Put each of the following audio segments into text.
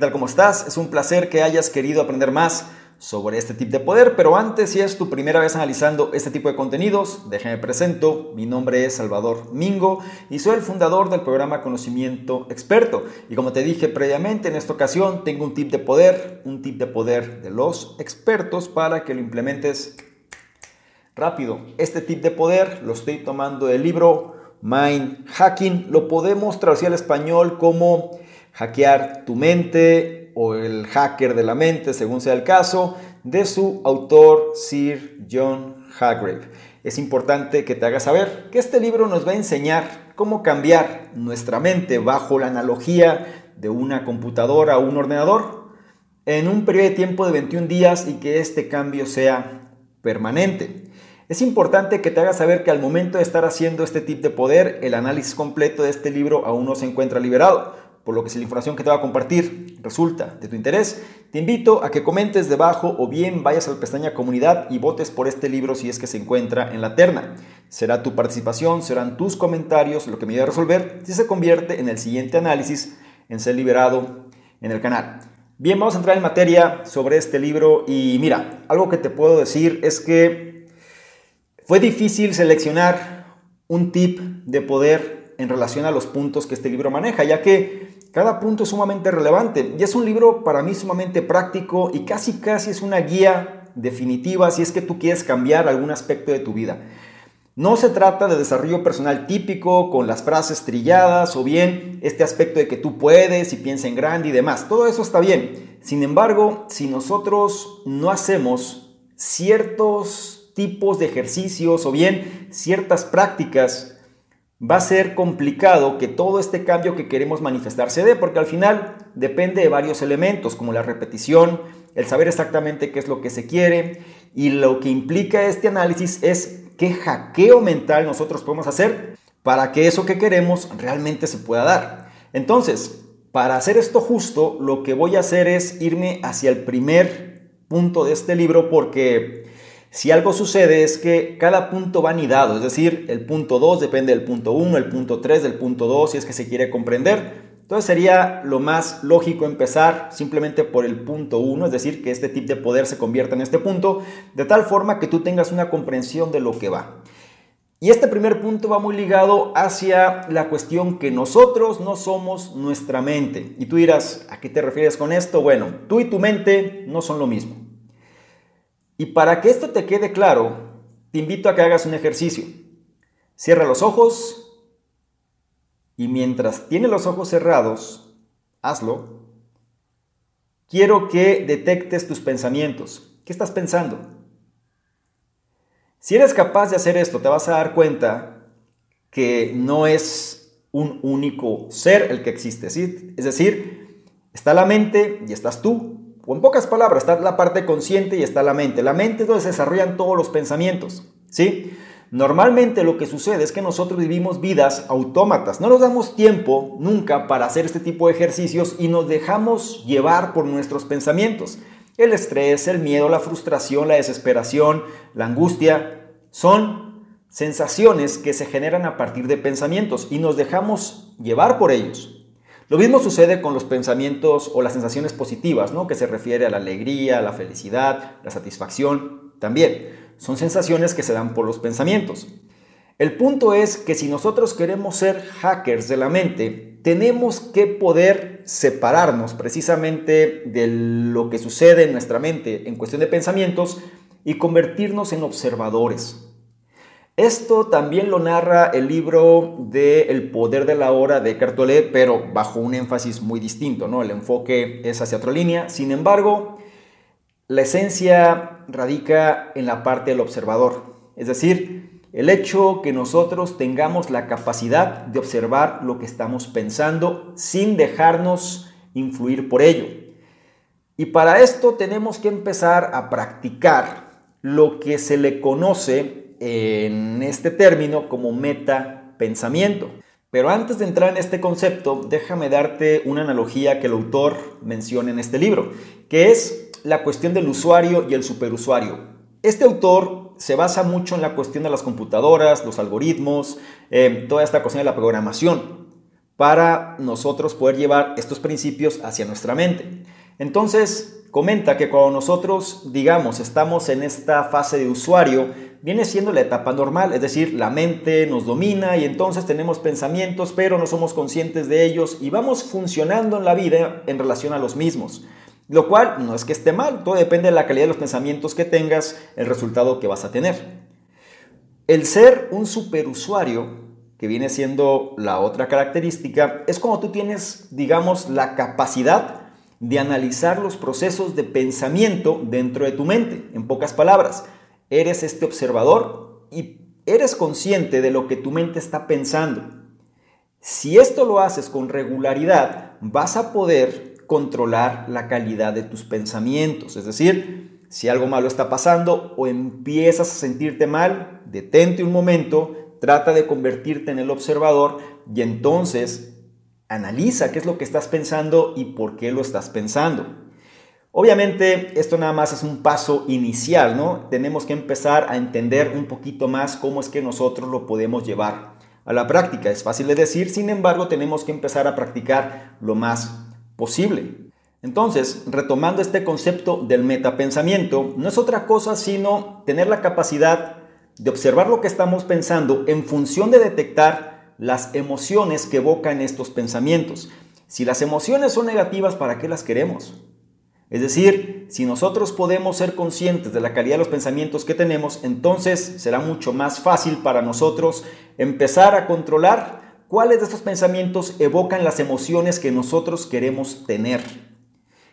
¿Qué tal? ¿Cómo estás? Es un placer que hayas querido aprender más sobre este tipo de poder, pero antes, si es tu primera vez analizando este tipo de contenidos, déjame presento. Mi nombre es Salvador Mingo y soy el fundador del programa Conocimiento Experto. Y como te dije previamente, en esta ocasión tengo un tip de poder, un tip de poder de los expertos para que lo implementes rápido. Este tip de poder lo estoy tomando del libro Mind Hacking. Lo podemos traducir al español como hackear tu mente o el hacker de la mente, según sea el caso, de su autor Sir John Hargrave. Es importante que te hagas saber que este libro nos va a enseñar cómo cambiar nuestra mente bajo la analogía de una computadora o un ordenador en un periodo de tiempo de 21 días y que este cambio sea permanente. Es importante que te hagas saber que al momento de estar haciendo este tip de poder, el análisis completo de este libro aún no se encuentra liberado por lo que si la información que te voy a compartir resulta de tu interés, te invito a que comentes debajo o bien vayas a la pestaña comunidad y votes por este libro si es que se encuentra en la terna. Será tu participación, serán tus comentarios lo que me ayude a resolver si se convierte en el siguiente análisis en ser liberado en el canal. Bien, vamos a entrar en materia sobre este libro y mira, algo que te puedo decir es que fue difícil seleccionar un tip de poder en relación a los puntos que este libro maneja, ya que cada punto es sumamente relevante y es un libro para mí sumamente práctico y casi casi es una guía definitiva si es que tú quieres cambiar algún aspecto de tu vida. No se trata de desarrollo personal típico con las frases trilladas o bien este aspecto de que tú puedes y piensa en grande y demás. Todo eso está bien. Sin embargo, si nosotros no hacemos ciertos tipos de ejercicios o bien ciertas prácticas va a ser complicado que todo este cambio que queremos manifestar se dé, porque al final depende de varios elementos, como la repetición, el saber exactamente qué es lo que se quiere, y lo que implica este análisis es qué hackeo mental nosotros podemos hacer para que eso que queremos realmente se pueda dar. Entonces, para hacer esto justo, lo que voy a hacer es irme hacia el primer punto de este libro, porque si algo sucede es que cada punto va anidado, es decir, el punto 2 depende del punto 1, el punto 3 del punto 2, si es que se quiere comprender. Entonces sería lo más lógico empezar simplemente por el punto 1, es decir, que este tip de poder se convierta en este punto, de tal forma que tú tengas una comprensión de lo que va. Y este primer punto va muy ligado hacia la cuestión que nosotros no somos nuestra mente. Y tú dirás, ¿a qué te refieres con esto? Bueno, tú y tu mente no son lo mismo. Y para que esto te quede claro, te invito a que hagas un ejercicio. Cierra los ojos y mientras tienes los ojos cerrados, hazlo. Quiero que detectes tus pensamientos. ¿Qué estás pensando? Si eres capaz de hacer esto, te vas a dar cuenta que no es un único ser el que existe. Es decir, está la mente y estás tú. O en pocas palabras, está la parte consciente y está la mente. La mente es donde se desarrollan todos los pensamientos, ¿sí? Normalmente lo que sucede es que nosotros vivimos vidas autómatas. No nos damos tiempo nunca para hacer este tipo de ejercicios y nos dejamos llevar por nuestros pensamientos. El estrés, el miedo, la frustración, la desesperación, la angustia son sensaciones que se generan a partir de pensamientos y nos dejamos llevar por ellos. Lo mismo sucede con los pensamientos o las sensaciones positivas, ¿no? que se refiere a la alegría, la felicidad, la satisfacción. También son sensaciones que se dan por los pensamientos. El punto es que si nosotros queremos ser hackers de la mente, tenemos que poder separarnos precisamente de lo que sucede en nuestra mente en cuestión de pensamientos y convertirnos en observadores. Esto también lo narra el libro de El poder de la hora de Cartolé, pero bajo un énfasis muy distinto, ¿no? El enfoque es hacia otra línea. Sin embargo, la esencia radica en la parte del observador, es decir, el hecho que nosotros tengamos la capacidad de observar lo que estamos pensando sin dejarnos influir por ello. Y para esto tenemos que empezar a practicar lo que se le conoce en este término como meta pensamiento. Pero antes de entrar en este concepto, déjame darte una analogía que el autor menciona en este libro, que es la cuestión del usuario y el superusuario. Este autor se basa mucho en la cuestión de las computadoras, los algoritmos, eh, toda esta cuestión de la programación. para nosotros poder llevar estos principios hacia nuestra mente. Entonces, comenta que cuando nosotros, digamos, estamos en esta fase de usuario, viene siendo la etapa normal, es decir, la mente nos domina y entonces tenemos pensamientos, pero no somos conscientes de ellos y vamos funcionando en la vida en relación a los mismos. Lo cual no es que esté mal, todo depende de la calidad de los pensamientos que tengas, el resultado que vas a tener. El ser un superusuario, que viene siendo la otra característica, es como tú tienes, digamos, la capacidad de analizar los procesos de pensamiento dentro de tu mente. En pocas palabras, eres este observador y eres consciente de lo que tu mente está pensando. Si esto lo haces con regularidad, vas a poder controlar la calidad de tus pensamientos. Es decir, si algo malo está pasando o empiezas a sentirte mal, detente un momento, trata de convertirte en el observador y entonces analiza qué es lo que estás pensando y por qué lo estás pensando. Obviamente esto nada más es un paso inicial, ¿no? Tenemos que empezar a entender un poquito más cómo es que nosotros lo podemos llevar a la práctica. Es fácil de decir, sin embargo tenemos que empezar a practicar lo más posible. Entonces, retomando este concepto del metapensamiento, no es otra cosa sino tener la capacidad de observar lo que estamos pensando en función de detectar las emociones que evocan estos pensamientos. Si las emociones son negativas, ¿para qué las queremos? Es decir, si nosotros podemos ser conscientes de la calidad de los pensamientos que tenemos, entonces será mucho más fácil para nosotros empezar a controlar cuáles de estos pensamientos evocan las emociones que nosotros queremos tener.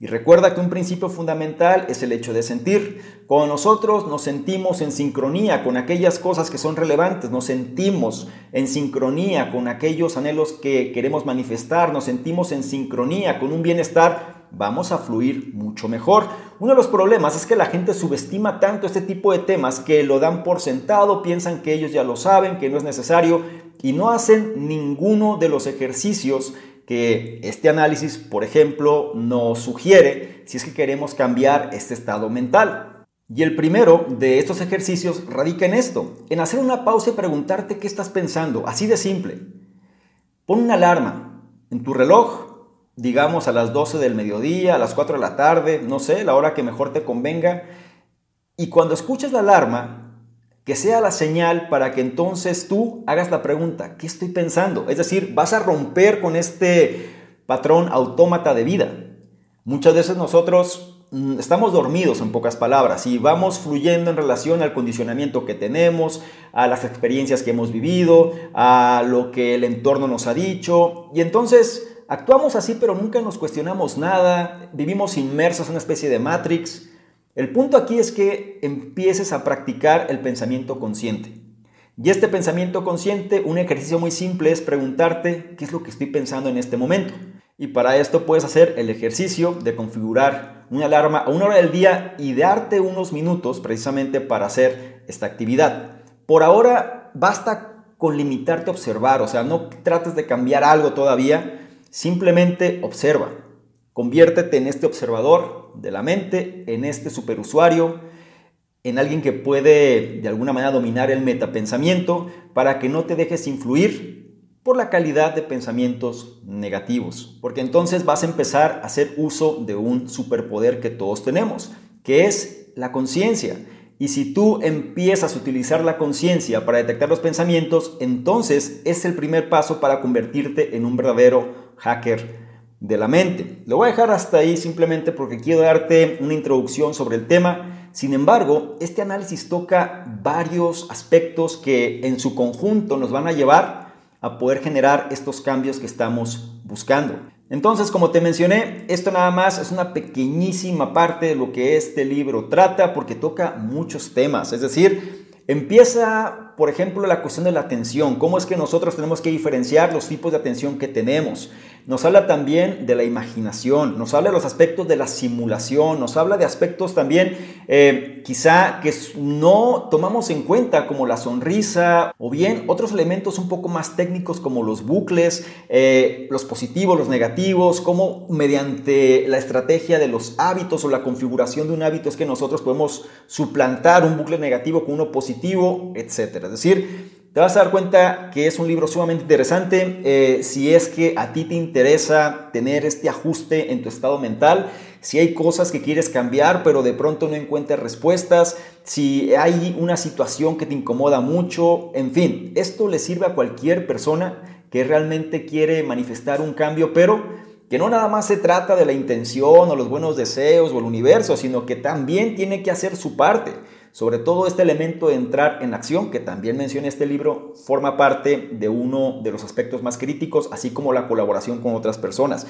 Y recuerda que un principio fundamental es el hecho de sentir. Cuando nosotros nos sentimos en sincronía con aquellas cosas que son relevantes, nos sentimos en sincronía con aquellos anhelos que queremos manifestar, nos sentimos en sincronía con un bienestar, vamos a fluir mucho mejor. Uno de los problemas es que la gente subestima tanto este tipo de temas que lo dan por sentado, piensan que ellos ya lo saben, que no es necesario y no hacen ninguno de los ejercicios que este análisis, por ejemplo, nos sugiere si es que queremos cambiar este estado mental. Y el primero de estos ejercicios radica en esto, en hacer una pausa y preguntarte qué estás pensando, así de simple. Pon una alarma en tu reloj, digamos a las 12 del mediodía, a las 4 de la tarde, no sé, la hora que mejor te convenga, y cuando escuches la alarma, que sea la señal para que entonces tú hagas la pregunta, ¿qué estoy pensando? Es decir, vas a romper con este patrón autómata de vida. Muchas veces nosotros mm, estamos dormidos en pocas palabras y vamos fluyendo en relación al condicionamiento que tenemos, a las experiencias que hemos vivido, a lo que el entorno nos ha dicho y entonces actuamos así pero nunca nos cuestionamos nada, vivimos inmersos en una especie de matrix el punto aquí es que empieces a practicar el pensamiento consciente. Y este pensamiento consciente, un ejercicio muy simple es preguntarte qué es lo que estoy pensando en este momento. Y para esto puedes hacer el ejercicio de configurar una alarma a una hora del día y darte unos minutos precisamente para hacer esta actividad. Por ahora basta con limitarte a observar, o sea, no trates de cambiar algo todavía, simplemente observa. Conviértete en este observador de la mente en este superusuario, en alguien que puede de alguna manera dominar el metapensamiento para que no te dejes influir por la calidad de pensamientos negativos, porque entonces vas a empezar a hacer uso de un superpoder que todos tenemos, que es la conciencia. Y si tú empiezas a utilizar la conciencia para detectar los pensamientos, entonces es el primer paso para convertirte en un verdadero hacker de la mente. Lo voy a dejar hasta ahí simplemente porque quiero darte una introducción sobre el tema. Sin embargo, este análisis toca varios aspectos que en su conjunto nos van a llevar a poder generar estos cambios que estamos buscando. Entonces, como te mencioné, esto nada más es una pequeñísima parte de lo que este libro trata porque toca muchos temas. Es decir, empieza, por ejemplo, la cuestión de la atención. ¿Cómo es que nosotros tenemos que diferenciar los tipos de atención que tenemos? Nos habla también de la imaginación, nos habla de los aspectos de la simulación, nos habla de aspectos también eh, quizá que no tomamos en cuenta como la sonrisa o bien otros elementos un poco más técnicos como los bucles, eh, los positivos, los negativos, como mediante la estrategia de los hábitos o la configuración de un hábito es que nosotros podemos suplantar un bucle negativo con uno positivo, etc. Es decir, Te vas a dar cuenta que es un libro sumamente interesante eh, si es que a ti te interesa tener este ajuste en tu estado mental, si hay cosas que quieres cambiar pero de pronto no encuentras respuestas, si hay una situación que te incomoda mucho, en fin, esto le sirve a cualquier persona que realmente quiere manifestar un cambio, pero que no nada más se trata de la intención o los buenos deseos o el universo, sino que también tiene que hacer su parte. Sobre todo este elemento de entrar en acción, que también menciona este libro, forma parte de uno de los aspectos más críticos, así como la colaboración con otras personas.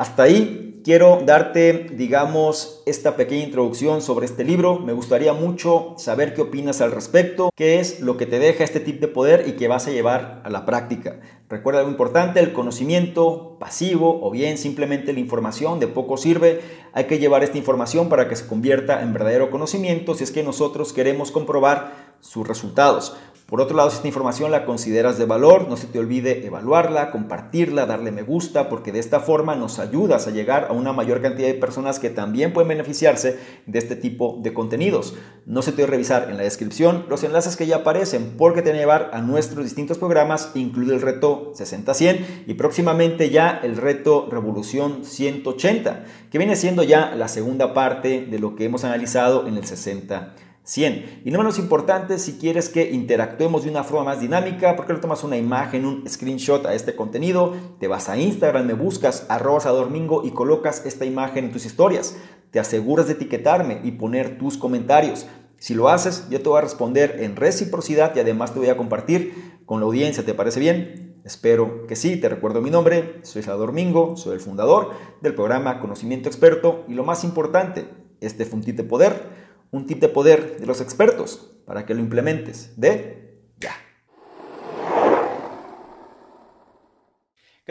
Hasta ahí quiero darte, digamos, esta pequeña introducción sobre este libro. Me gustaría mucho saber qué opinas al respecto, qué es lo que te deja este tip de poder y que vas a llevar a la práctica. Recuerda algo importante, el conocimiento pasivo o bien simplemente la información de poco sirve. Hay que llevar esta información para que se convierta en verdadero conocimiento si es que nosotros queremos comprobar sus resultados. Por otro lado, si esta información la consideras de valor, no se te olvide evaluarla, compartirla, darle me gusta, porque de esta forma nos ayudas a llegar a una mayor cantidad de personas que también pueden beneficiarse de este tipo de contenidos. No se te olvide revisar en la descripción los enlaces que ya aparecen, porque te van a llevar a nuestros distintos programas, incluido el reto 60-100 y próximamente ya el reto Revolución 180, que viene siendo ya la segunda parte de lo que hemos analizado en el 60 100. Y no menos importante, si quieres que interactuemos de una forma más dinámica, porque le tomas una imagen, un screenshot a este contenido, te vas a Instagram, me buscas arroba domingo y colocas esta imagen en tus historias. Te aseguras de etiquetarme y poner tus comentarios. Si lo haces, yo te voy a responder en reciprocidad y además te voy a compartir con la audiencia. ¿Te parece bien? Espero que sí. Te recuerdo mi nombre. Soy Salvador Mingo, soy el fundador del programa Conocimiento Experto y lo más importante, este fue un de poder un tip de poder de los expertos para que lo implementes de ya.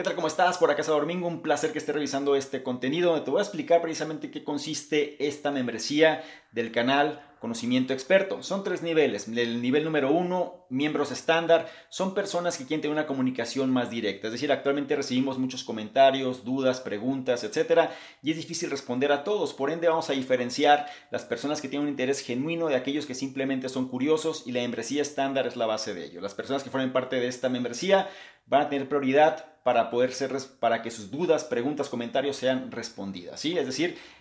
¿Qué tal? ¿Cómo estás? Por acá Domingo, un placer que esté revisando este contenido donde te voy a explicar precisamente qué consiste esta membresía del canal conocimiento experto. Son tres niveles. El nivel número uno, miembros estándar, son personas que quieren tener una comunicación más directa. Es decir, actualmente recibimos muchos comentarios, dudas, preguntas, etcétera, y es difícil responder a todos. Por ende, vamos a diferenciar las personas que tienen un interés genuino de aquellos que simplemente son curiosos y la membresía estándar es la base de ello. Las personas que formen parte de esta membresía van a tener prioridad para poder ser, para que sus dudas, preguntas, comentarios sean respondidas. ¿sí? Es decir,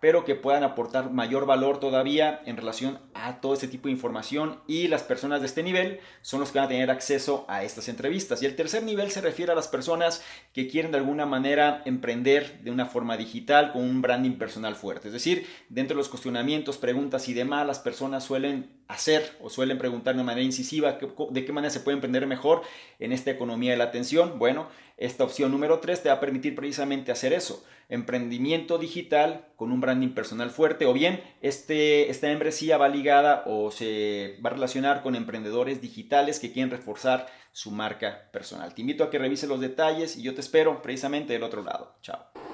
pero que puedan aportar mayor valor todavía en relación a todo este tipo de información y las personas de este nivel son los que van a tener acceso a estas entrevistas. Y el tercer nivel se refiere a las personas que quieren de alguna manera emprender de una forma digital con un branding personal fuerte. Es decir, dentro de los cuestionamientos, preguntas y demás, las personas suelen hacer o suelen preguntar de manera incisiva de qué manera se puede emprender mejor en esta economía de la atención. Bueno, esta opción número 3 te va a permitir precisamente hacer eso, emprendimiento digital con un branding personal fuerte o bien este, esta membresía va ligada o se va a relacionar con emprendedores digitales que quieren reforzar su marca personal. Te invito a que revises los detalles y yo te espero precisamente del otro lado. Chao.